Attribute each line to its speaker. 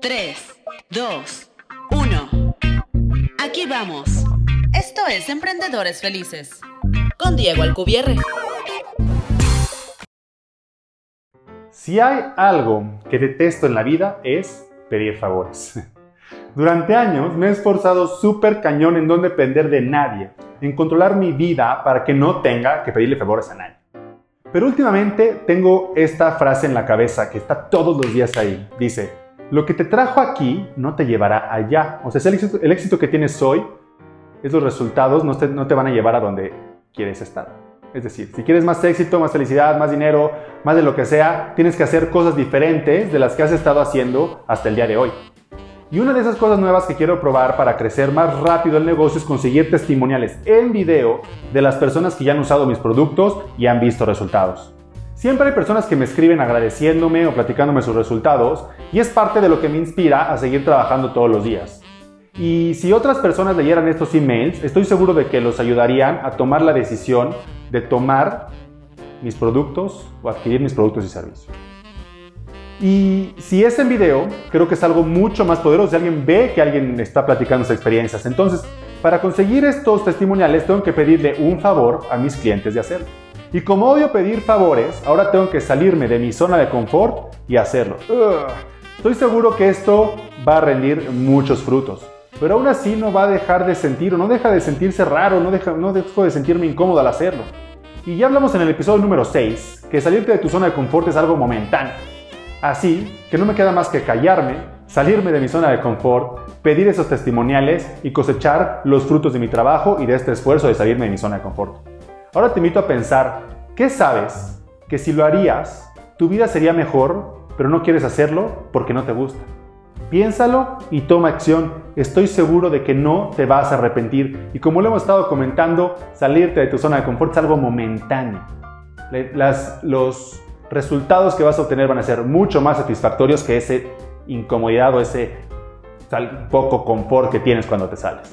Speaker 1: 3, 2, 1. Aquí vamos. Esto es Emprendedores Felices. Con Diego Alcubierre.
Speaker 2: Si hay algo que detesto en la vida es pedir favores. Durante años me he esforzado súper cañón en no depender de nadie, en controlar mi vida para que no tenga que pedirle favores a nadie. Pero últimamente tengo esta frase en la cabeza que está todos los días ahí. Dice, lo que te trajo aquí no te llevará allá. O sea, el éxito, que tienes hoy, esos resultados no te, no te van a llevar a donde quieres estar. Es decir, si quieres más éxito, más felicidad, más dinero, más de lo que sea, tienes que hacer cosas diferentes de las que has estado haciendo hasta el día de hoy. Y una de esas cosas nuevas que quiero probar para crecer más rápido el negocio es conseguir testimoniales en video de las personas que ya han usado mis productos y han visto resultados. Siempre hay personas que me escriben agradeciéndome o platicándome sus resultados y es parte de lo que me inspira a seguir trabajando todos los días. Y si otras personas leyeran estos emails, estoy seguro de que los ayudarían a tomar la decisión de tomar mis productos o adquirir mis productos y servicios. Y si es en video, creo que es algo mucho más poderoso si alguien ve que alguien está platicando sus experiencias. Entonces, para conseguir estos testimoniales tengo que pedirle un favor a mis clientes de hacerlo. Y como odio pedir favores, ahora tengo que salirme de mi zona de confort y hacerlo. Estoy seguro que esto va a rendir muchos frutos. Pero aún así no va a dejar de sentir o no deja de sentirse raro, no, deja, no dejo de sentirme incómodo al hacerlo. Y ya hablamos en el episodio número 6 que salirte de tu zona de confort es algo momentáneo. Así que no me queda más que callarme, salirme de mi zona de confort, pedir esos testimoniales y cosechar los frutos de mi trabajo y de este esfuerzo de salirme de mi zona de confort. Ahora te invito a pensar, ¿qué sabes que si lo harías, tu vida sería mejor, pero no quieres hacerlo porque no te gusta? Piénsalo y toma acción. Estoy seguro de que no te vas a arrepentir. Y como lo hemos estado comentando, salirte de tu zona de confort es algo momentáneo. Las, los resultados que vas a obtener van a ser mucho más satisfactorios que ese incomodidad o ese poco confort que tienes cuando te sales.